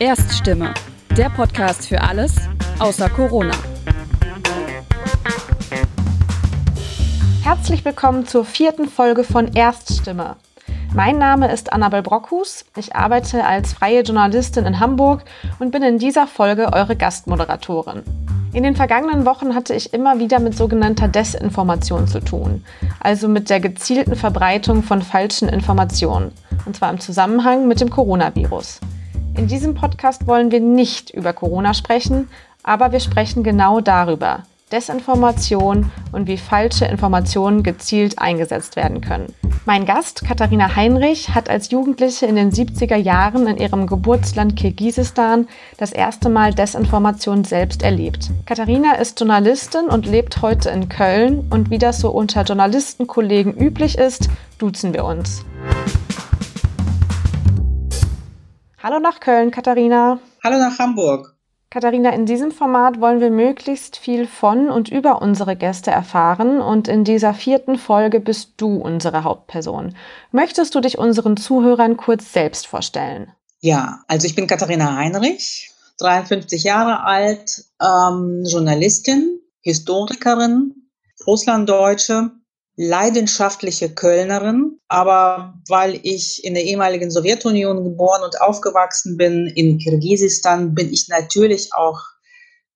Erststimme, der Podcast für alles außer Corona. Herzlich willkommen zur vierten Folge von Erststimme. Mein Name ist Annabel Brockhus. Ich arbeite als freie Journalistin in Hamburg und bin in dieser Folge eure Gastmoderatorin. In den vergangenen Wochen hatte ich immer wieder mit sogenannter Desinformation zu tun, also mit der gezielten Verbreitung von falschen Informationen, und zwar im Zusammenhang mit dem Coronavirus. In diesem Podcast wollen wir nicht über Corona sprechen, aber wir sprechen genau darüber. Desinformation und wie falsche Informationen gezielt eingesetzt werden können. Mein Gast, Katharina Heinrich, hat als Jugendliche in den 70er Jahren in ihrem Geburtsland Kirgisistan das erste Mal Desinformation selbst erlebt. Katharina ist Journalistin und lebt heute in Köln und wie das so unter Journalistenkollegen üblich ist, duzen wir uns. Hallo nach Köln, Katharina. Hallo nach Hamburg. Katharina, in diesem Format wollen wir möglichst viel von und über unsere Gäste erfahren und in dieser vierten Folge bist du unsere Hauptperson. Möchtest du dich unseren Zuhörern kurz selbst vorstellen? Ja, also ich bin Katharina Heinrich, 53 Jahre alt, ähm, Journalistin, Historikerin, Russlanddeutsche, leidenschaftliche Kölnerin, aber weil ich in der ehemaligen Sowjetunion geboren und aufgewachsen bin, in Kirgisistan, bin ich natürlich auch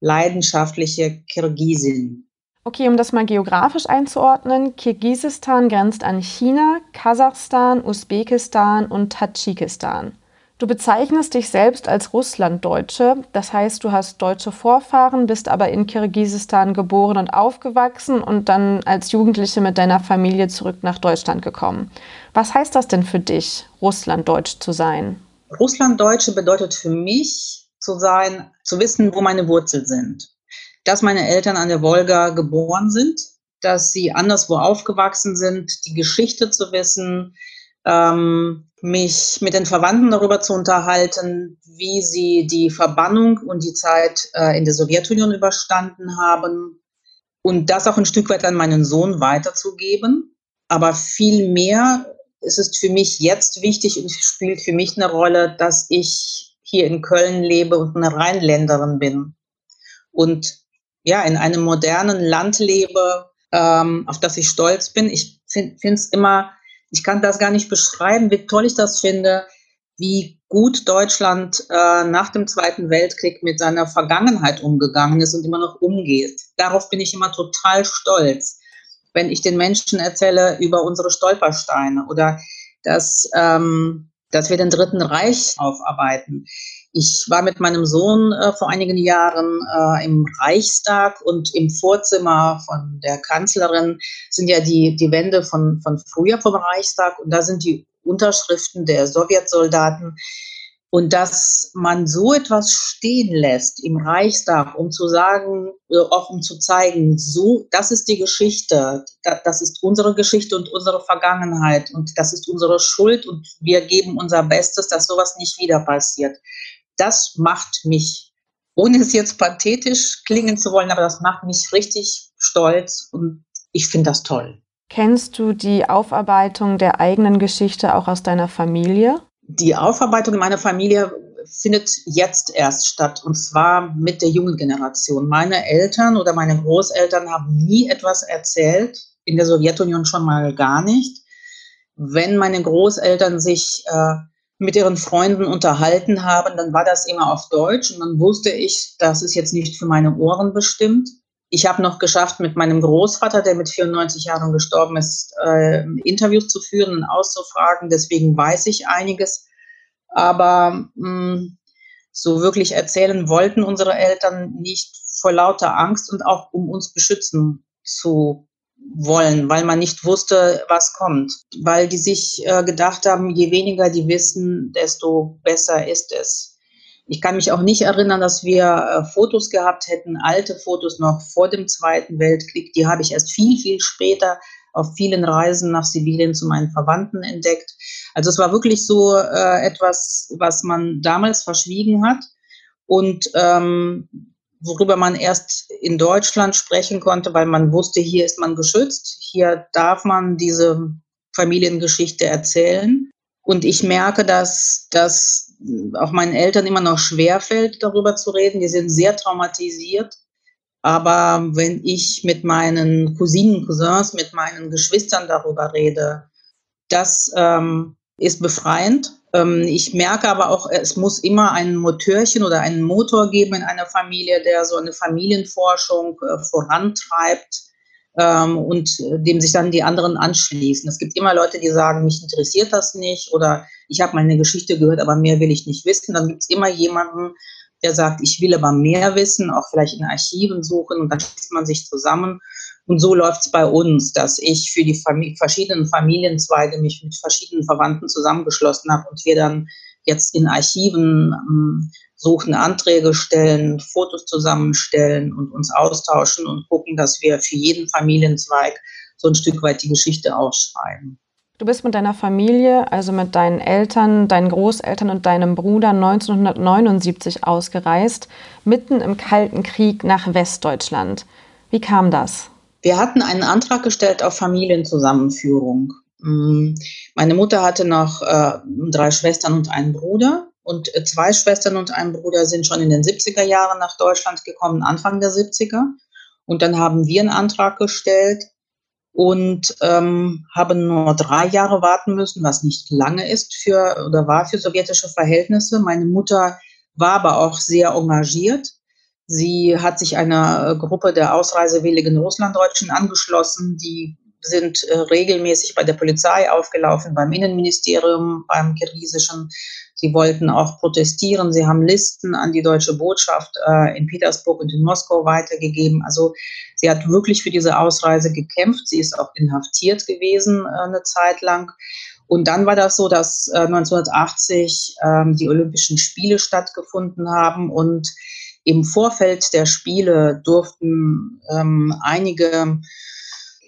leidenschaftliche Kirgisin. Okay, um das mal geografisch einzuordnen, Kirgisistan grenzt an China, Kasachstan, Usbekistan und Tadschikistan. Du bezeichnest dich selbst als Russlanddeutsche, das heißt, du hast deutsche Vorfahren, bist aber in Kirgisistan geboren und aufgewachsen und dann als Jugendliche mit deiner Familie zurück nach Deutschland gekommen. Was heißt das denn für dich, Russlanddeutsch zu sein? Russlanddeutsche bedeutet für mich zu sein, zu wissen, wo meine Wurzeln sind. Dass meine Eltern an der Wolga geboren sind, dass sie anderswo aufgewachsen sind, die Geschichte zu wissen, ähm, mich mit den Verwandten darüber zu unterhalten, wie sie die Verbannung und die Zeit äh, in der Sowjetunion überstanden haben und das auch ein Stück weit an meinen Sohn weiterzugeben. Aber viel mehr ist es für mich jetzt wichtig und spielt für mich eine Rolle, dass ich hier in Köln lebe und eine Rheinländerin bin und ja, in einem modernen Land lebe, ähm, auf das ich stolz bin. Ich finde es immer ich kann das gar nicht beschreiben, wie toll ich das finde, wie gut Deutschland äh, nach dem Zweiten Weltkrieg mit seiner Vergangenheit umgegangen ist und immer noch umgeht. Darauf bin ich immer total stolz, wenn ich den Menschen erzähle über unsere Stolpersteine oder dass, ähm, dass wir den Dritten Reich aufarbeiten. Ich war mit meinem Sohn äh, vor einigen Jahren äh, im Reichstag und im Vorzimmer von der Kanzlerin sind ja die, die Wände von, von früher vom Reichstag und da sind die Unterschriften der Sowjetsoldaten. Und dass man so etwas stehen lässt im Reichstag, um zu sagen, äh, auch um zu zeigen, so, das ist die Geschichte, das ist unsere Geschichte und unsere Vergangenheit und das ist unsere Schuld und wir geben unser Bestes, dass sowas nicht wieder passiert das macht mich, ohne es jetzt pathetisch klingen zu wollen, aber das macht mich richtig stolz und ich finde das toll. Kennst du die Aufarbeitung der eigenen Geschichte auch aus deiner Familie? Die Aufarbeitung in meiner Familie findet jetzt erst statt und zwar mit der jungen Generation. Meine Eltern oder meine Großeltern haben nie etwas erzählt, in der Sowjetunion schon mal gar nicht. Wenn meine Großeltern sich äh, mit ihren Freunden unterhalten haben, dann war das immer auf Deutsch und dann wusste ich, das ist jetzt nicht für meine Ohren bestimmt. Ich habe noch geschafft, mit meinem Großvater, der mit 94 Jahren gestorben ist, äh, Interviews zu führen und auszufragen. Deswegen weiß ich einiges. Aber mh, hm, so wirklich erzählen wollten unsere Eltern nicht vor lauter Angst und auch um uns beschützen zu wollen, weil man nicht wusste, was kommt. Weil die sich äh, gedacht haben, je weniger die wissen, desto besser ist es. Ich kann mich auch nicht erinnern, dass wir äh, Fotos gehabt hätten, alte Fotos noch vor dem Zweiten Weltkrieg. Die habe ich erst viel, viel später auf vielen Reisen nach Sibirien zu meinen Verwandten entdeckt. Also es war wirklich so äh, etwas, was man damals verschwiegen hat. Und ähm, worüber man erst in Deutschland sprechen konnte, weil man wusste, hier ist man geschützt, hier darf man diese Familiengeschichte erzählen. Und ich merke, dass, dass auch meinen Eltern immer noch schwerfällt, darüber zu reden. Die sind sehr traumatisiert. Aber wenn ich mit meinen Cousinen, Cousins, mit meinen Geschwistern darüber rede, das ähm, ist befreiend. Ähm, ich merke aber auch, es muss immer ein Motörchen oder einen Motor geben in einer Familie, der so eine Familienforschung äh, vorantreibt ähm, und dem sich dann die anderen anschließen. Es gibt immer Leute, die sagen, mich interessiert das nicht oder ich habe meine Geschichte gehört, aber mehr will ich nicht wissen. Dann gibt es immer jemanden, der sagt, ich will aber mehr wissen, auch vielleicht in Archiven suchen und dann schließt man sich zusammen. Und so läuft es bei uns, dass ich für die Famili verschiedenen Familienzweige mich mit verschiedenen Verwandten zusammengeschlossen habe und wir dann jetzt in Archiven ähm, suchen, Anträge stellen, Fotos zusammenstellen und uns austauschen und gucken, dass wir für jeden Familienzweig so ein Stück weit die Geschichte aufschreiben. Du bist mit deiner Familie, also mit deinen Eltern, deinen Großeltern und deinem Bruder 1979 ausgereist, mitten im Kalten Krieg nach Westdeutschland. Wie kam das? Wir hatten einen Antrag gestellt auf Familienzusammenführung. Mm, meine Mutter hatte noch äh, drei Schwestern und einen Bruder. Und äh, zwei Schwestern und ein Bruder sind schon in den 70er Jahren nach Deutschland gekommen, Anfang der 70er. Und dann haben wir einen Antrag gestellt und ähm, haben nur drei Jahre warten müssen, was nicht lange ist für oder war für sowjetische Verhältnisse. Meine Mutter war aber auch sehr engagiert. Sie hat sich einer äh, Gruppe der ausreisewilligen Russlanddeutschen angeschlossen, die sind äh, regelmäßig bei der Polizei aufgelaufen, beim Innenministerium, beim kirgisischen. Sie wollten auch protestieren. Sie haben Listen an die deutsche Botschaft äh, in Petersburg und in Moskau weitergegeben. Also sie hat wirklich für diese Ausreise gekämpft. Sie ist auch inhaftiert gewesen eine Zeit lang. Und dann war das so, dass 1980 äh, ähm, die Olympischen Spiele stattgefunden haben und im Vorfeld der Spiele durften ähm, einige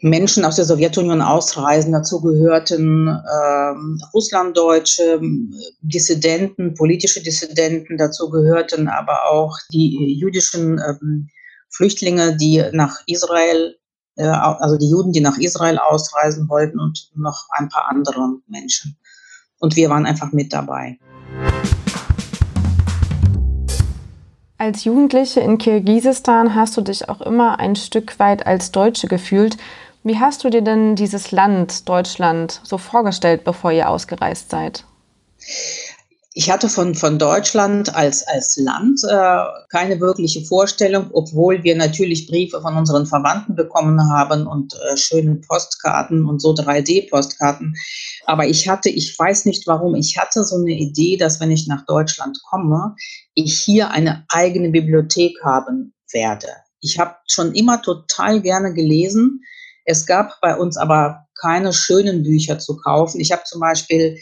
Menschen aus der Sowjetunion ausreisen. Dazu gehörten ähm, Russlanddeutsche, Dissidenten, politische Dissidenten. Dazu gehörten aber auch die jüdischen ähm, Flüchtlinge, die nach Israel, äh, also die Juden, die nach Israel ausreisen wollten und noch ein paar andere Menschen. Und wir waren einfach mit dabei. Als Jugendliche in Kirgisistan hast du dich auch immer ein Stück weit als Deutsche gefühlt. Wie hast du dir denn dieses Land, Deutschland, so vorgestellt, bevor ihr ausgereist seid? Ich hatte von, von Deutschland als, als Land äh, keine wirkliche Vorstellung, obwohl wir natürlich Briefe von unseren Verwandten bekommen haben und äh, schöne Postkarten und so 3D-Postkarten. Aber ich hatte, ich weiß nicht warum, ich hatte so eine Idee, dass wenn ich nach Deutschland komme, ich hier eine eigene Bibliothek haben werde. Ich habe schon immer total gerne gelesen es gab bei uns aber keine schönen Bücher zu kaufen. Ich habe zum Beispiel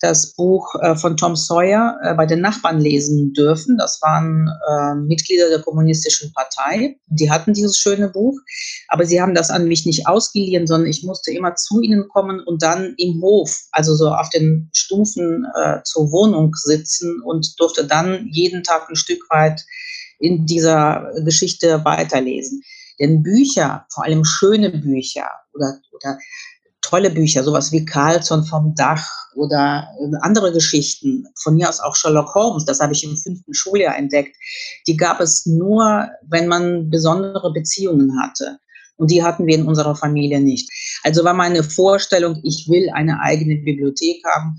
das Buch äh, von Tom Sawyer äh, bei den Nachbarn lesen dürfen. Das waren äh, Mitglieder der Kommunistischen Partei. Die hatten dieses schöne Buch, aber sie haben das an mich nicht ausgeliehen, sondern ich musste immer zu ihnen kommen und dann im Hof, also so auf den Stufen äh, zur Wohnung sitzen und durfte dann jeden Tag ein Stück weit in dieser Geschichte weiterlesen. Denn Bücher, vor allem schöne Bücher oder, oder tolle Bücher, sowas wie Carlson vom Dach oder äh, andere Geschichten, von mir aus auch Sherlock Holmes, das habe ich im fünften Schuljahr entdeckt, die gab es nur, wenn man besondere Beziehungen hatte. Und die hatten wir in unserer Familie nicht. Also war meine Vorstellung, ich will eine eigene Bibliothek haben.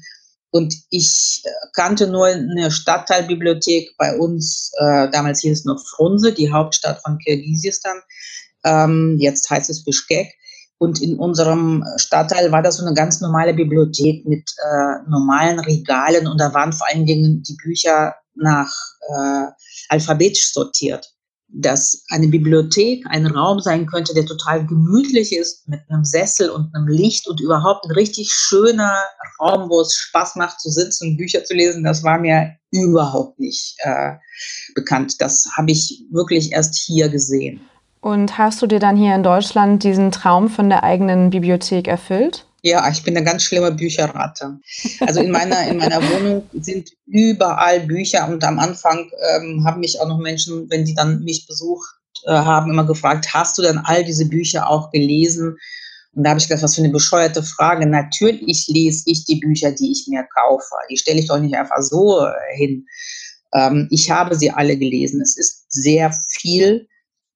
Und ich äh, kannte nur eine Stadtteilbibliothek bei uns, äh, damals hieß es noch Frunze, die Hauptstadt von Kirgisistan. Ähm, jetzt heißt es Bischkek. Und in unserem Stadtteil war das so eine ganz normale Bibliothek mit äh, normalen Regalen und da waren vor allen Dingen die Bücher nach äh, alphabetisch sortiert. Dass eine Bibliothek ein Raum sein könnte, der total gemütlich ist, mit einem Sessel und einem Licht und überhaupt ein richtig schöner Raum, wo es Spaß macht zu sitzen und Bücher zu lesen, das war mir überhaupt nicht äh, bekannt. Das habe ich wirklich erst hier gesehen. Und hast du dir dann hier in Deutschland diesen Traum von der eigenen Bibliothek erfüllt? Ja, ich bin eine ganz schlimme Bücherratte. Also in meiner, in meiner Wohnung sind überall Bücher und am Anfang ähm, haben mich auch noch Menschen, wenn sie dann mich besucht äh, haben, immer gefragt, hast du dann all diese Bücher auch gelesen? Und da habe ich gedacht, was für eine bescheuerte Frage. Natürlich lese ich die Bücher, die ich mir kaufe. Die stelle ich doch nicht einfach so äh, hin. Ähm, ich habe sie alle gelesen. Es ist sehr viel.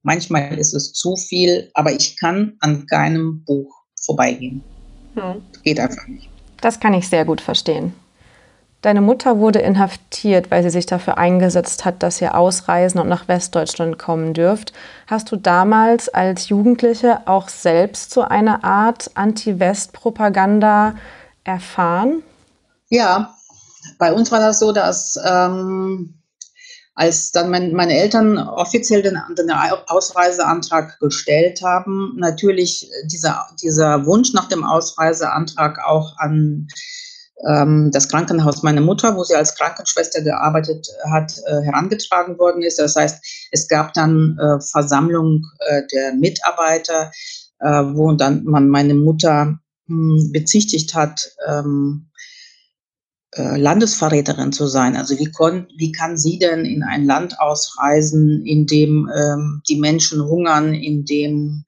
Manchmal ist es zu viel, aber ich kann an keinem Buch vorbeigehen. Hm. Geht einfach nicht. Das kann ich sehr gut verstehen. Deine Mutter wurde inhaftiert, weil sie sich dafür eingesetzt hat, dass ihr ausreisen und nach Westdeutschland kommen dürft. Hast du damals als Jugendliche auch selbst so eine Art Anti-West-Propaganda erfahren? Ja, bei uns war das so, dass ähm, als dann mein, meine Eltern offiziell den, den, Ausreiseantrag gestellt haben, natürlich dieser, dieser Wunsch nach dem Ausreiseantrag auch an ähm, das Krankenhaus meiner Mutter, wo sie als Krankenschwester gearbeitet hat, äh, herangetragen worden ist. Das heißt, es gab dann äh, Versammlung äh, der Mitarbeiter, wo dann man meine Mutter hm, bezichtigt hat, ähm, äh, Landesverräterin zu sein. Also wie, kon, wie kann sie denn in ein Land ausreisen, in dem ähm, die Menschen hungern, in dem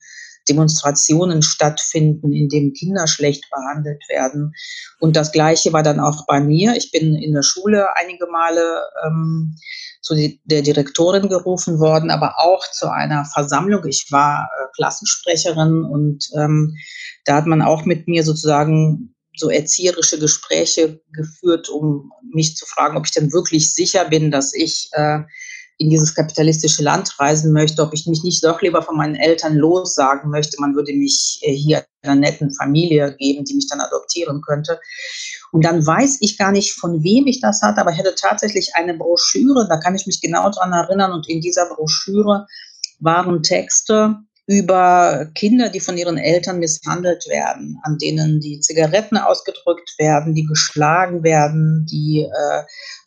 Demonstrationen stattfinden, in dem Kinder schlecht behandelt werden. Und das Gleiche war dann auch bei mir. Ich bin in der Schule einige Male ähm, zu der Direktorin gerufen worden, aber auch zu einer Versammlung. Ich war äh, Klassensprecherin und ähm, da hat man auch mit mir sozusagen so erzieherische Gespräche geführt, um mich zu fragen, ob ich denn wirklich sicher bin, dass ich äh, in dieses kapitalistische Land reisen möchte, ob ich mich nicht doch lieber von meinen Eltern lossagen möchte. Man würde mich äh, hier einer netten Familie geben, die mich dann adoptieren könnte. Und dann weiß ich gar nicht, von wem ich das hatte, aber ich hatte tatsächlich eine Broschüre, da kann ich mich genau dran erinnern. Und in dieser Broschüre waren Texte über Kinder, die von ihren Eltern misshandelt werden, an denen die Zigaretten ausgedrückt werden, die geschlagen werden, die äh,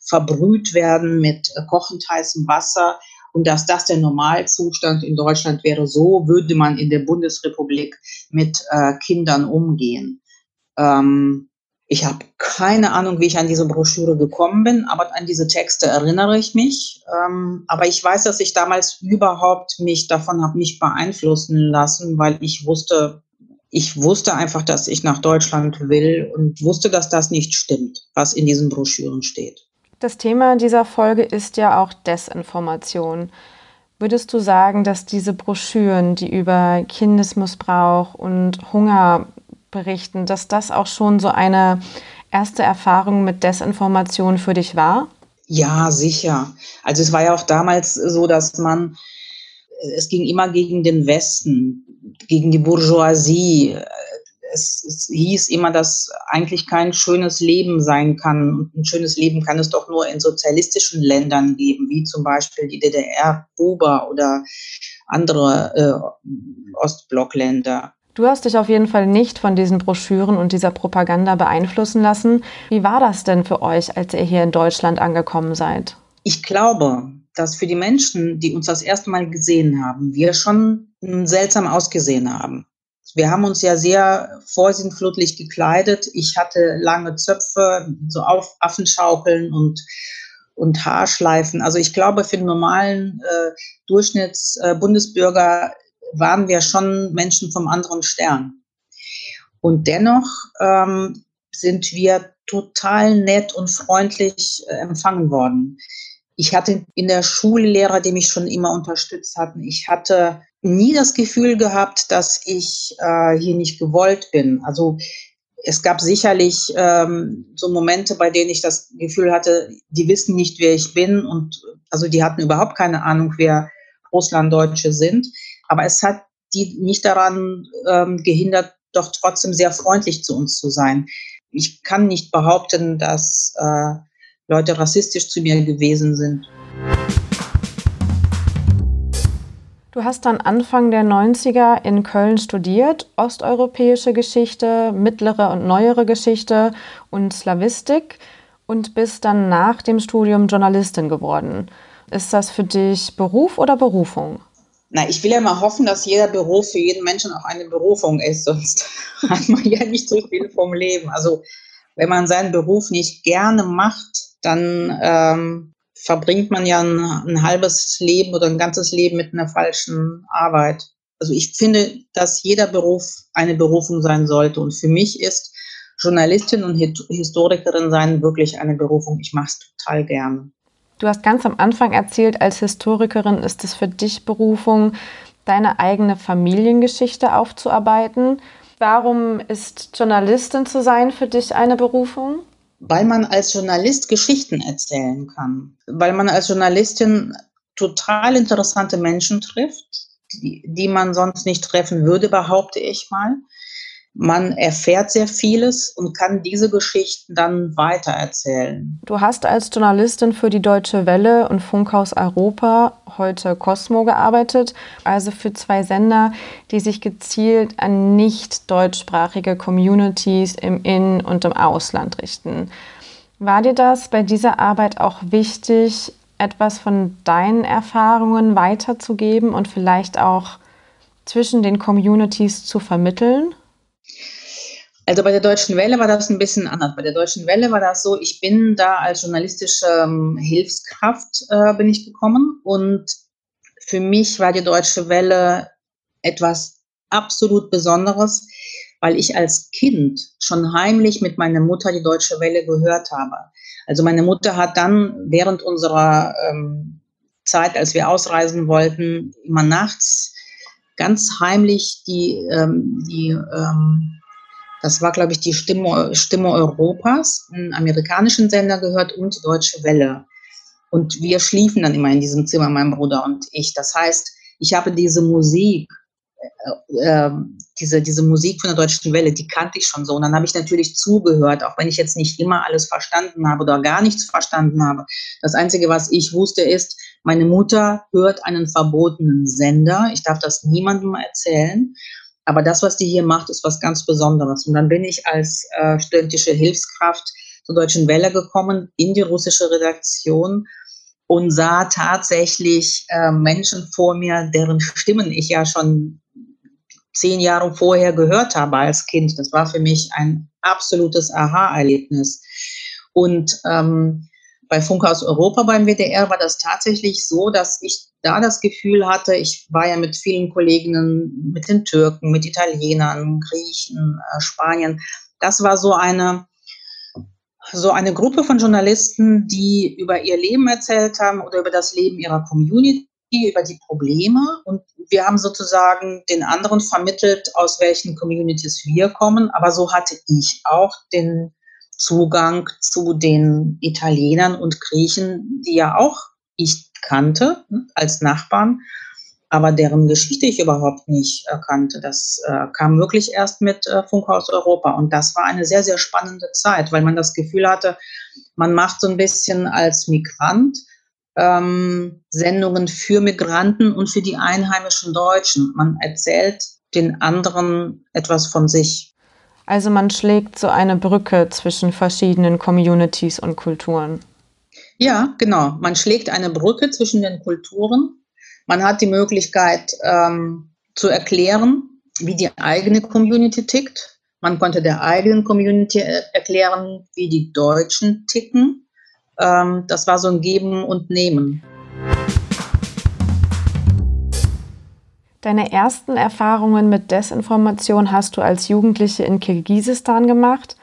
verbrüht werden mit äh, kochend heißem Wasser und dass das der Normalzustand in Deutschland wäre. So würde man in der Bundesrepublik mit äh, Kindern umgehen. Ähm, ich habe keine Ahnung, wie ich an diese Broschüre gekommen bin, aber an diese Texte erinnere ich mich. Ähm, aber ich weiß, dass ich damals überhaupt mich davon habe nicht beeinflussen lassen, weil ich wusste, ich wusste einfach, dass ich nach Deutschland will und wusste, dass das nicht stimmt, was in diesen Broschüren steht. Das Thema dieser Folge ist ja auch Desinformation. Würdest du sagen, dass diese Broschüren, die über Kindesmissbrauch und Hunger berichten, dass das auch schon so eine erste Erfahrung mit Desinformation für dich war? Ja, sicher. Also es war ja auch damals so, dass man, es ging immer gegen den Westen, gegen die Bourgeoisie. Es, es, hieß immer, dass eigentlich kein schönes Leben sein kann. Und ein schönes Leben kann es doch nur in sozialistischen Ländern geben, wie zum Beispiel die DDR, Kuba oder andere äh, Ostblockländer. Du hast dich auf jeden Fall nicht von diesen Broschüren und dieser Propaganda beeinflussen lassen. Wie war das denn für euch, als ihr hier in Deutschland angekommen seid? Ich glaube, dass für die Menschen, die uns das erste Mal gesehen haben, wir schon seltsam ausgesehen haben. Wir haben uns ja sehr vorsinnflutlich gekleidet. Ich hatte lange Zöpfe, so auf Affenschaukeln und, und Haarschleifen. Also ich glaube, für den normalen äh, Durchschnittsbundesbürger äh, waren wir schon Menschen vom anderen Stern. Und dennoch ähm, sind wir total nett und freundlich äh, empfangen worden. Ich hatte in der Schule Lehrer, die mich schon immer unterstützt hatten. Ich hatte nie das Gefühl gehabt, dass ich äh, hier nicht gewollt bin. Also es gab sicherlich ähm, so Momente, bei denen ich das Gefühl hatte, die wissen nicht, wer ich bin und also die hatten überhaupt keine Ahnung, wer Russlanddeutsche sind. Aber es hat die nicht daran ähm, gehindert, doch trotzdem sehr freundlich zu uns zu sein. Ich kann nicht behaupten, dass äh, Leute rassistisch zu mir gewesen sind. Du hast dann Anfang der 90er in Köln studiert, osteuropäische Geschichte, mittlere und neuere Geschichte und Slavistik und bist dann nach dem Studium Journalistin geworden. Ist das für dich Beruf oder Berufung? Na, ich will ja mal hoffen, dass jeder Beruf für jeden Menschen auch eine Berufung ist, sonst hat man ja nicht so viel vom Leben. Also wenn man seinen Beruf nicht gerne macht, dann ähm, verbringt man ja ein, ein, halbes Leben oder ein ganzes Leben mit einer falschen Arbeit. also ich finde, dass jeder Beruf eine Berufung sein sollte. Und für mich ist Journalistin und Historikerin sein wirklich eine Berufung. Ich mache es total gerne. Du hast ganz am Anfang erzählt, als Historikerin ist es für dich Berufung, deine eigene Familiengeschichte aufzuarbeiten. Warum ist Journalistin zu sein für dich eine Berufung? Weil man als Journalist Geschichten erzählen kann. Weil man als Journalistin total interessante Menschen trifft, die, die man sonst nicht treffen würde, behaupte ich mal. Man erfährt sehr vieles und kann diese Geschichten dann weitererzählen. Du hast als Journalistin für die Deutsche Welle und Funkhaus Europa, heute Cosmo, gearbeitet, also für zwei Sender, die sich gezielt an nicht deutschsprachige Communities im In- und im Ausland richten. War dir das bei dieser Arbeit auch wichtig, etwas von deinen Erfahrungen weiterzugeben und vielleicht auch zwischen den Communities zu vermitteln? Also bei der Deutschen Welle war das ein bisschen anders. Bei der Deutschen Welle war das so, ich bin da als journalistische ähm, Hilfskraft äh, bin ich gekommen und für mich war die Deutsche Welle etwas absolut Besonderes, weil ich als Kind schon heimlich mit meiner Mutter die Deutsche Welle gehört habe. Also meine Mutter hat dann während unserer ähm, Zeit, als wir ausreisen wollten, immer nachts ganz heimlich die, ähm, die ähm, das war, glaube ich, die Stimme, Stimme Europas, einen amerikanischen Sender gehört und die Deutsche Welle. Und wir schliefen dann immer in diesem Zimmer, mein Bruder und ich. Das heißt, ich habe diese Musik, äh, äh, diese, diese Musik von der Deutschen Welle, die kannte ich schon so. Und dann habe ich natürlich zugehört, auch wenn ich jetzt nicht immer alles verstanden habe oder gar nichts verstanden habe. Das Einzige, was ich wusste, ist, meine Mutter hört einen verbotenen Sender. Ich darf das niemandem erzählen. Aber das, was die hier macht, ist was ganz Besonderes. Und dann bin ich als äh, studentische Hilfskraft zur Deutschen Welle gekommen in die russische Redaktion und sah tatsächlich äh, Menschen vor mir, deren Stimmen ich ja schon zehn Jahre vorher gehört habe als Kind. Das war für mich ein absolutes Aha-Erlebnis. Und ähm, bei Funkhaus Europa beim WDR war das tatsächlich so, dass ich da das Gefühl hatte, ich war ja mit vielen Kolleginnen, mit den Türken, mit Italienern, Griechen, äh, Spanien. Das war so eine, so eine Gruppe von Journalisten, die über ihr Leben erzählt haben oder über das Leben ihrer Community, über die Probleme. Und wir haben sozusagen den anderen vermittelt, aus welchen Communities wir kommen. Aber so hatte ich auch den Zugang zu den Italienern und Griechen, die ja auch ich kannte hm, als Nachbarn, aber deren Geschichte ich überhaupt nicht kannte. Das äh, kam wirklich erst mit äh, Funkhaus Europa. Und das war eine sehr, sehr spannende Zeit, weil man das Gefühl hatte, man macht so ein bisschen als Migrant ähm, Sendungen für Migranten und für die einheimischen Deutschen. Man erzählt den anderen etwas von sich. Also man schlägt so eine Brücke zwischen verschiedenen Communities und Kulturen. Ja, genau. Man schlägt eine Brücke zwischen den Kulturen. Man hat die Möglichkeit ähm, zu erklären, wie die eigene Community tickt. Man konnte der eigenen Community erklären, wie die Deutschen ticken. Ähm, das war so ein Geben und Nehmen. Deine ersten Erfahrungen mit Desinformation hast du als Jugendliche in Kirgisistan gemacht.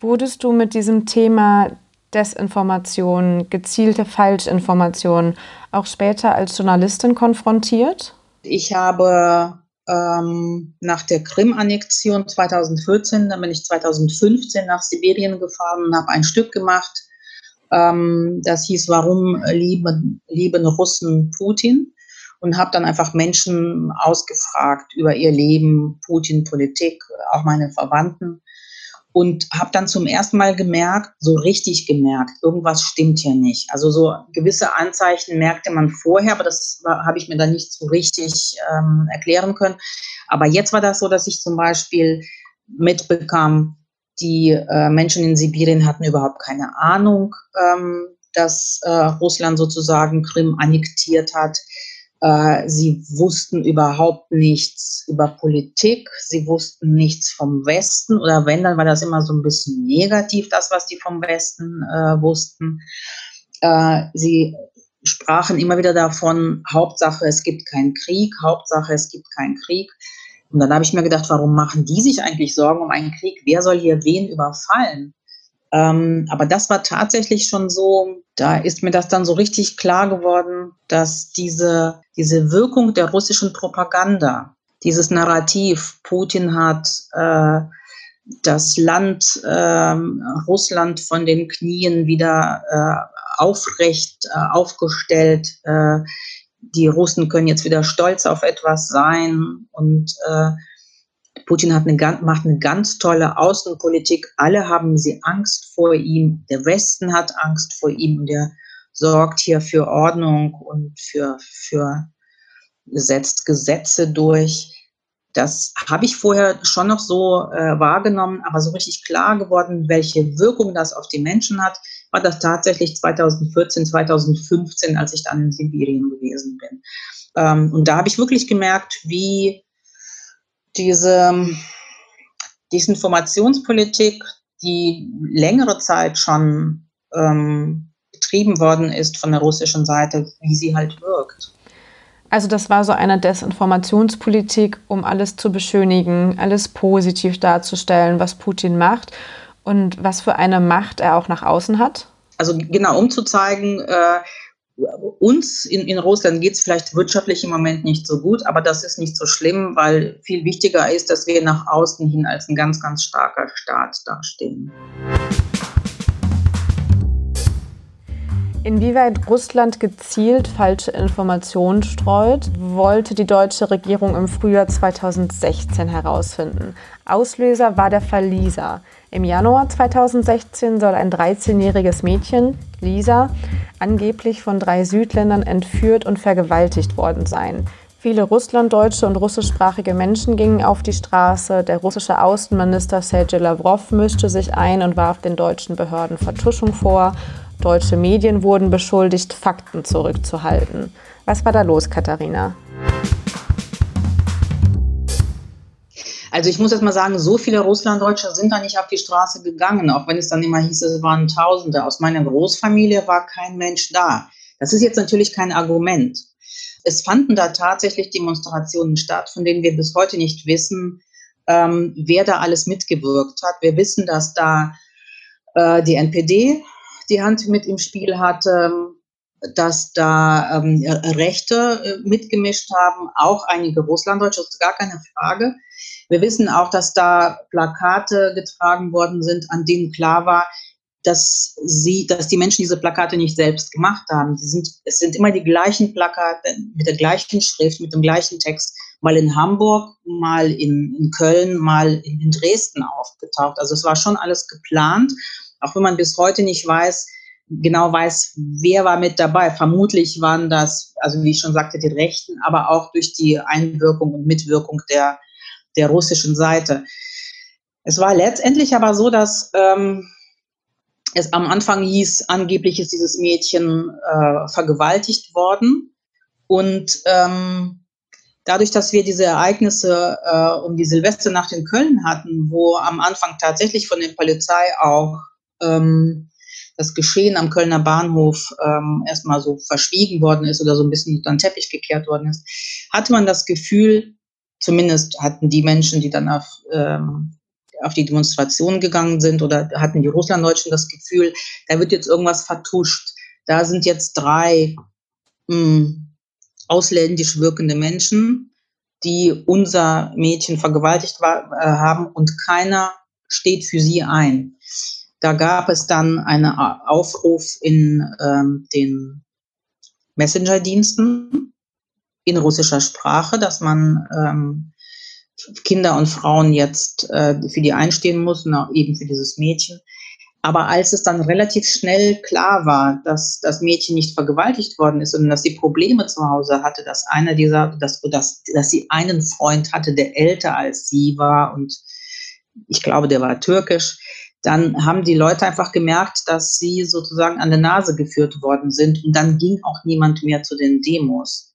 Wurdest du mit diesem Thema Desinformation, gezielte Falschinformation auch später als Journalistin konfrontiert? Ich habe ähm, nach der Krim-Annexion 2014, dann bin ich 2015 nach Sibirien gefahren und habe ein Stück gemacht, ähm, das hieß Warum lieben, lieben Russen Putin? Und habe dann einfach Menschen ausgefragt über ihr Leben, Putin, Politik, auch meine Verwandten und habe dann zum ersten Mal gemerkt, so richtig gemerkt, irgendwas stimmt hier nicht. Also so gewisse Anzeichen merkte man vorher, aber das habe ich mir dann nicht so richtig ähm, erklären können. Aber jetzt war das so, dass ich zum Beispiel mitbekam, die äh, Menschen in Sibirien hatten überhaupt keine Ahnung, ähm, dass äh, Russland sozusagen Krim annektiert hat. Äh, sie wussten überhaupt nichts über Politik, sie wussten nichts vom Westen oder wenn, dann war das immer so ein bisschen negativ, das, was die vom Westen äh, wussten. Äh, sie sprachen immer wieder davon, Hauptsache es gibt keinen Krieg, Hauptsache es gibt keinen Krieg. Und dann habe ich mir gedacht, warum machen die sich eigentlich Sorgen um einen Krieg? Wer soll hier wen überfallen? Ähm, aber das war tatsächlich schon so, da ist mir das dann so richtig klar geworden, dass diese, diese Wirkung der russischen Propaganda, dieses Narrativ, Putin hat äh, das Land äh, Russland von den Knien wieder äh, aufrecht äh, aufgestellt. Äh, die Russen können jetzt wieder stolz auf etwas sein und äh, Putin hat eine, macht eine ganz tolle Außenpolitik. Alle haben sie Angst vor ihm. Der Westen hat Angst vor ihm und er sorgt hier für Ordnung und für, für setzt Gesetze durch. Das habe ich vorher schon noch so äh, wahrgenommen, aber so richtig klar geworden, welche Wirkung das auf die Menschen hat, war das tatsächlich 2014, 2015, als ich dann in Sibirien gewesen bin. Ähm, und da habe ich wirklich gemerkt, wie diese Desinformationspolitik, die längere Zeit schon ähm, betrieben worden ist von der russischen Seite, wie sie halt wirkt. Also das war so eine Desinformationspolitik, um alles zu beschönigen, alles positiv darzustellen, was Putin macht und was für eine Macht er auch nach außen hat? Also genau, um zu zeigen, äh, uns in, in Russland geht es vielleicht wirtschaftlich im Moment nicht so gut, aber das ist nicht so schlimm, weil viel wichtiger ist, dass wir nach außen hin als ein ganz, ganz starker Staat dastehen. Inwieweit Russland gezielt falsche Informationen streut, wollte die deutsche Regierung im Frühjahr 2016 herausfinden. Auslöser war der Lisa. Im Januar 2016 soll ein 13-jähriges Mädchen, Lisa, angeblich von drei Südländern entführt und vergewaltigt worden sein. Viele russlanddeutsche und russischsprachige Menschen gingen auf die Straße. Der russische Außenminister Sergei Lavrov mischte sich ein und warf den deutschen Behörden Vertuschung vor. Deutsche Medien wurden beschuldigt, Fakten zurückzuhalten. Was war da los, Katharina? Also ich muss jetzt mal sagen, so viele Russlanddeutsche sind da nicht auf die Straße gegangen, auch wenn es dann immer hieß, es waren Tausende. Aus meiner Großfamilie war kein Mensch da. Das ist jetzt natürlich kein Argument. Es fanden da tatsächlich Demonstrationen statt, von denen wir bis heute nicht wissen, ähm, wer da alles mitgewirkt hat. Wir wissen, dass da äh, die NPD die Hand mit im Spiel hatte, dass da ähm, Rechte äh, mitgemischt haben, auch einige Russlanddeutsche, das ist gar keine Frage. Wir wissen auch, dass da Plakate getragen worden sind, an denen klar war, dass sie, dass die Menschen diese Plakate nicht selbst gemacht haben. Die sind, es sind immer die gleichen Plakate mit der gleichen Schrift, mit dem gleichen Text, mal in Hamburg, mal in, in Köln, mal in, in Dresden aufgetaucht. Also es war schon alles geplant, auch wenn man bis heute nicht weiß, genau weiß, wer war mit dabei. Vermutlich waren das, also wie ich schon sagte, die Rechten, aber auch durch die Einwirkung und Mitwirkung der, der russischen Seite. Es war letztendlich aber so, dass ähm, es am Anfang hieß, angeblich ist dieses Mädchen äh, vergewaltigt worden. Und ähm, dadurch, dass wir diese Ereignisse äh, um die Silvesternacht in Köln hatten, wo am Anfang tatsächlich von der Polizei auch ähm, das Geschehen am Kölner Bahnhof ähm, erstmal so verschwiegen worden ist oder so ein bisschen unter den Teppich gekehrt worden ist, hatte man das Gefühl, zumindest hatten die Menschen, die dann auf, ähm, auf die Demonstration gegangen sind oder hatten die Russlanddeutschen das Gefühl, da wird jetzt irgendwas vertuscht. Da sind jetzt drei mh, hm, ausländisch wirkende Menschen, die unser Mädchen vergewaltigt war, äh, haben und keiner steht für sie ein. Da gab es dann einen Aufruf in ähm, den Messenger-Diensten in russischer Sprache, dass man ähm, Kinder und Frauen jetzt äh, für die einstehen muss, und eben für dieses Mädchen. Aber als es dann relativ schnell klar war, dass das Mädchen nicht vergewaltigt worden ist, sondern dass sie Probleme zu Hause hatte, dass einer dieser, dass, dass, dass sie einen Freund hatte, der älter als sie war und ich glaube, der war türkisch, dann haben die Leute einfach gemerkt, dass sie sozusagen an der Nase geführt worden sind und dann ging auch niemand mehr zu den Demos.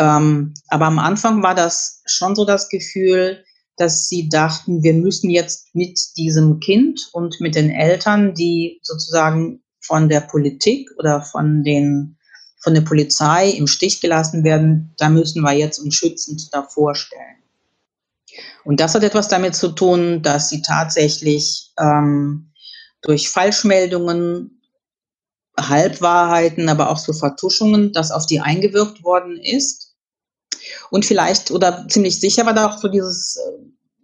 Ähm, aber am Anfang war das schon so das Gefühl, dass sie dachten, wir müssen jetzt mit diesem Kind und mit den Eltern, die sozusagen von der Politik oder von den von der Polizei im Stich gelassen werden, da müssen wir jetzt uns schützend davor stellen. Und das hat etwas damit zu tun, dass sie tatsächlich ähm, durch Falschmeldungen, Halbwahrheiten, aber auch so Vertuschungen, dass auf die eingewirkt worden ist. Und vielleicht oder ziemlich sicher war da auch so dieses,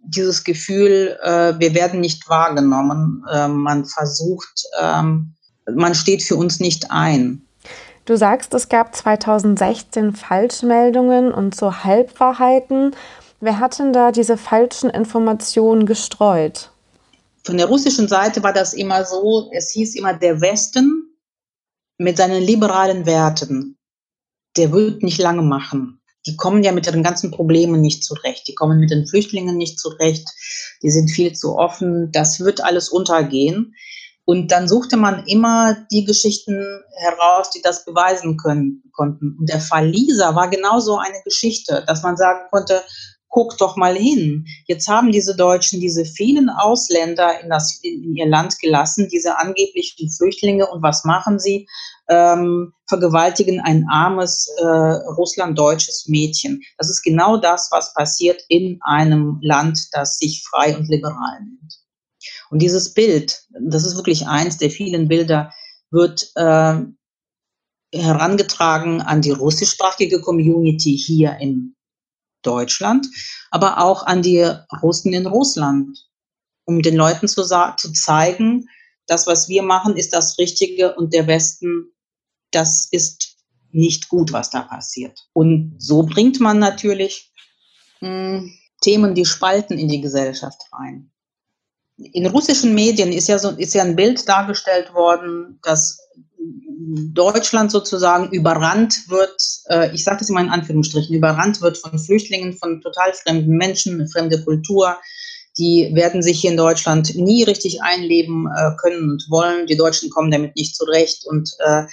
dieses Gefühl, äh, wir werden nicht wahrgenommen. Äh, man versucht, ähm, man steht für uns nicht ein. Du sagst, es gab 2016 Falschmeldungen und so Halbwahrheiten. Wer hat denn da diese falschen Informationen gestreut? Von der russischen Seite war das immer so, es hieß immer, der Westen mit seinen liberalen Werten, der wird nicht lange machen. Die kommen ja mit ihren ganzen Problemen nicht zurecht. Die kommen mit den Flüchtlingen nicht zurecht. Die sind viel zu offen. Das wird alles untergehen. Und dann suchte man immer die Geschichten heraus, die das beweisen können, konnten. Und der Fall Lisa war genauso eine Geschichte, dass man sagen konnte, guck doch mal hin. Jetzt haben diese Deutschen diese vielen Ausländer in, das, in ihr Land gelassen, diese angeblichen Flüchtlinge. Und was machen sie? Ähm, vergewaltigen ein armes äh, russlanddeutsches Mädchen. Das ist genau das, was passiert in einem Land, das sich frei und liberal nennt. Und dieses Bild, das ist wirklich eins der vielen Bilder, wird äh, herangetragen an die russischsprachige Community hier in Deutschland, aber auch an die Russen in Russland, um den Leuten zu, zu zeigen, das, was wir machen, ist das Richtige und der Westen, das ist nicht gut, was da passiert. Und so bringt man natürlich mh, hm, Themen, die spalten in die Gesellschaft rein. In russischen Medien ist ja, so, ist ja ein Bild dargestellt worden, dass Deutschland sozusagen überrannt wird, äh, ich sage das immer in Anführungsstrichen, überrannt wird von Flüchtlingen, von total fremden Menschen, fremde Kultur. Die werden sich hier in Deutschland nie richtig einleben äh, können und wollen. Die Deutschen kommen damit nicht zurecht. Und äh,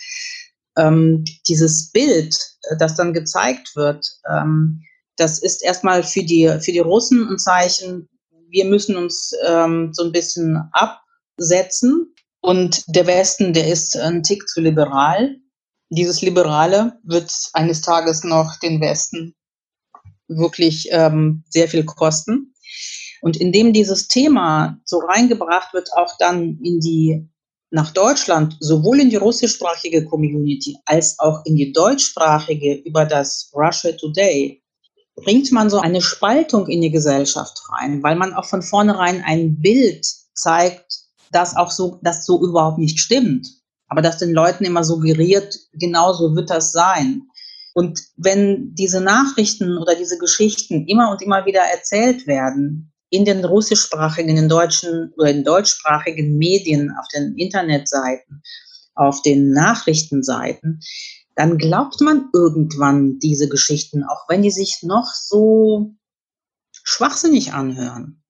ähm, dieses Bild, äh, das dann gezeigt wird, ähm, das ist erstmal für die, für die Russen ein Zeichen, wir müssen uns ähm, so ein bisschen absetzen und der Westen, der ist ein Tick zu liberal. Dieses Liberale wird eines Tages noch den Westen wirklich ähm, sehr viel kosten. Und indem dieses Thema so reingebracht wird, auch dann in die, nach Deutschland, sowohl in die russischsprachige Community als auch in die deutschsprachige über das Russia Today, bringt man so eine Spaltung in die Gesellschaft rein, weil man auch von vornherein ein Bild zeigt, das auch so, das so überhaupt nicht stimmt. Aber dass den Leuten immer suggeriert, genauso wird das sein. Und wenn diese Nachrichten oder diese Geschichten immer und immer wieder erzählt werden, in den russischsprachigen, in den deutschen oder in deutschsprachigen Medien, auf den Internetseiten, auf den Nachrichtenseiten, dann glaubt man irgendwann diese Geschichten, auch wenn die sich noch so schwachsinnig anhören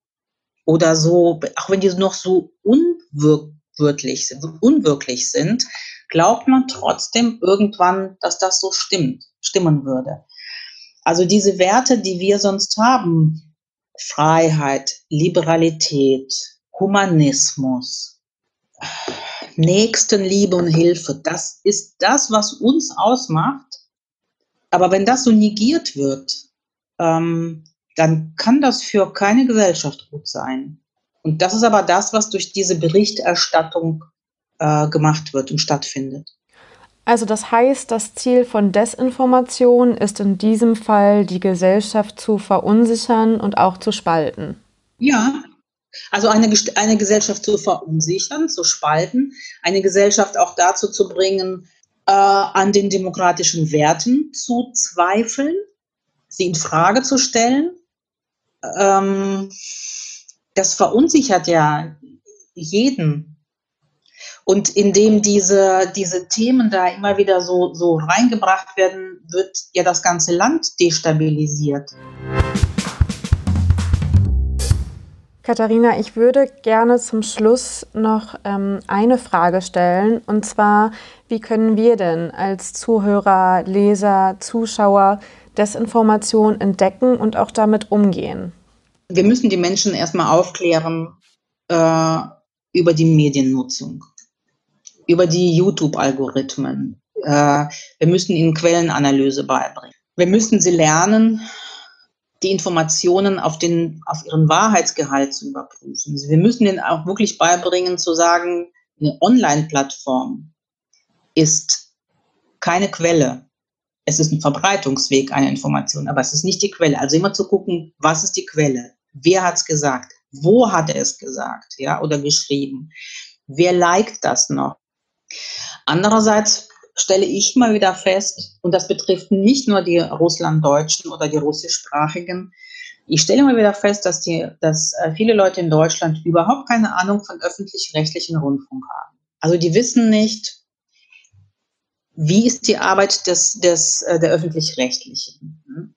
oder so, auch wenn die noch so unwirklich, unwirklich sind, glaubt man trotzdem irgendwann, dass das so stimmt, stimmen würde. Also diese Werte, die wir sonst haben, Freiheit, Liberalität, Humanismus, Nächstenliebe und Hilfe, das ist das, was uns ausmacht. Aber wenn das so negiert wird, ähm, dann kann das für keine Gesellschaft gut sein. Und das ist aber das, was durch diese Berichterstattung äh, gemacht wird und stattfindet. Also das heißt, das Ziel von Desinformation ist in diesem Fall, die Gesellschaft zu verunsichern und auch zu spalten. Ja, also eine, eine Gesellschaft zu verunsichern, zu spalten, eine Gesellschaft auch dazu zu bringen, äh, an den demokratischen Werten zu zweifeln, sie in Frage zu stellen ähm, das verunsichert ja jeden. Und indem diese, diese Themen da immer wieder so, so reingebracht werden, wird ja das ganze Land destabilisiert. Katharina, ich würde gerne zum Schluss noch ähm, eine Frage stellen. Und zwar, wie können wir denn als Zuhörer, Leser, Zuschauer Desinformation entdecken und auch damit umgehen? Wir müssen die Menschen erstmal aufklären äh, über die Mediennutzung. Über die YouTube-Algorithmen. Äh, wir müssen ihnen Quellenanalyse beibringen. Wir müssen sie lernen, die Informationen auf, den, auf ihren Wahrheitsgehalt zu überprüfen. Wir müssen ihnen auch wirklich beibringen zu sagen, eine Online-Plattform ist keine Quelle. Es ist ein Verbreitungsweg einer Information, aber es ist nicht die Quelle. Also immer zu gucken, was ist die Quelle? Wer hat es gesagt? Wo hat er es gesagt? Ja, oder geschrieben? Wer liked das noch? Andererseits stelle ich mal wieder fest, und das betrifft nicht nur die Russlanddeutschen oder die russischsprachigen, ich stelle mal wieder fest, dass, die, dass äh, viele Leute in Deutschland überhaupt keine Ahnung von öffentlich-rechtlichen Rundfunk haben. Also die wissen nicht, wie ist die Arbeit des, des, äh, der öffentlich-rechtlichen?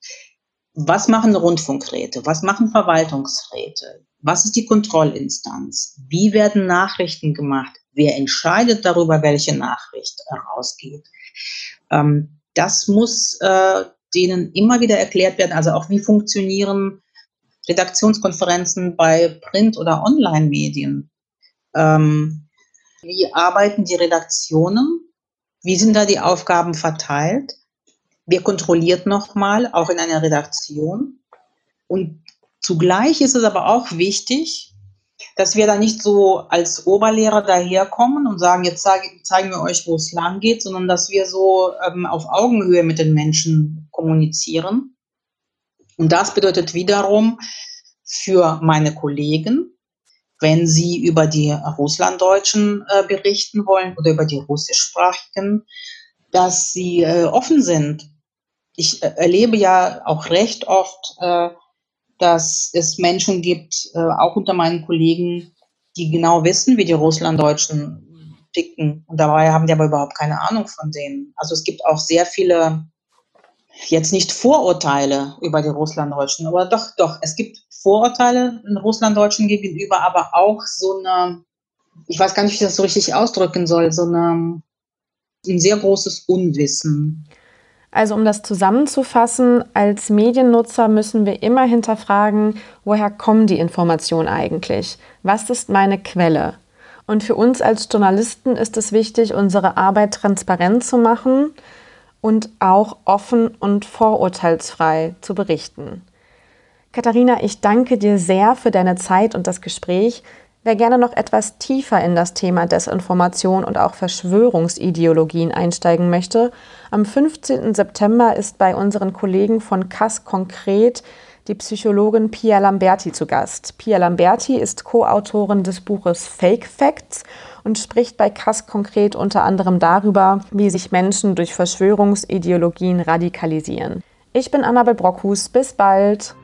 Was machen Rundfunkräte? Was machen Verwaltungsräte? Was ist die Kontrollinstanz? Wie werden Nachrichten gemacht? Wer entscheidet darüber, welche Nachricht herausgeht? Ähm, das muss äh, denen immer wieder erklärt werden. Also auch wie funktionieren Redaktionskonferenzen bei Print- oder Online-Medien? Ähm, wie arbeiten die Redaktionen? Wie sind da die Aufgaben verteilt? Wer kontrolliert nochmal, auch in einer Redaktion? Und zugleich ist es aber auch wichtig, dass wir da nicht so als Oberlehrer daherkommen und sagen, jetzt zeige, zeigen wir euch, wo es lang geht, sondern dass wir so ähm, auf Augenhöhe mit den Menschen kommunizieren. Und das bedeutet wiederum für meine Kollegen, wenn sie über die Russlanddeutschen äh, berichten wollen oder über die russischsprachigen, dass sie äh, offen sind. Ich äh, erlebe ja auch recht oft, äh, dass es Menschen gibt, äh, auch unter meinen Kollegen, die genau wissen, wie die Russlanddeutschen ticken. Und dabei haben die aber überhaupt keine Ahnung von denen. Also es gibt auch sehr viele, jetzt nicht Vorurteile über die Russlanddeutschen, aber doch, doch, es gibt Vorurteile den Russlanddeutschen gegenüber, aber auch so eine, ich weiß gar nicht, wie ich das so richtig ausdrücken soll, so eine, ein sehr großes Unwissen. Also um das zusammenzufassen, als Mediennutzer müssen wir immer hinterfragen, woher kommen die Informationen eigentlich? Was ist meine Quelle? Und für uns als Journalisten ist es wichtig, unsere Arbeit transparent zu machen und auch offen und vorurteilsfrei zu berichten. Katharina, ich danke dir sehr für deine Zeit und das Gespräch. Wer gerne noch etwas tiefer in das Thema Desinformation und auch Verschwörungsideologien einsteigen möchte, am 15. September ist bei unseren Kollegen von Kass Konkret die Psychologin Pia Lamberti zu Gast. Pia Lamberti ist Co-Autorin des Buches Fake Facts und spricht bei Kass konkret unter anderem darüber, wie sich Menschen durch Verschwörungsideologien radikalisieren. Ich bin Annabel Brockhus. Bis bald.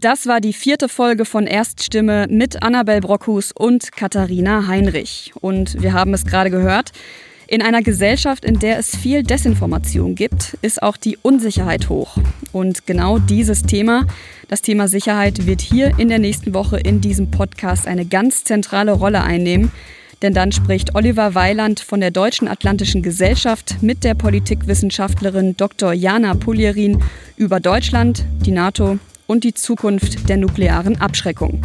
Das war die vierte Folge von Erststimme mit Annabel Brockhus und Katharina Heinrich. Und wir haben es gerade gehört. In einer Gesellschaft, in der es viel Desinformation gibt, ist auch die Unsicherheit hoch. Und genau dieses Thema, das Thema Sicherheit, wird hier in der nächsten Woche in diesem Podcast eine ganz zentrale Rolle einnehmen. Denn dann spricht Oliver Weiland von der Deutschen Atlantischen Gesellschaft mit der Politikwissenschaftlerin Dr. Jana Pulierin über Deutschland, die NATO und die Zukunft der nuklearen Abschreckung.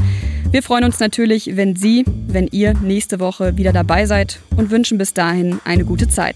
Wir freuen uns natürlich, wenn Sie, wenn ihr nächste Woche wieder dabei seid und wünschen bis dahin eine gute Zeit.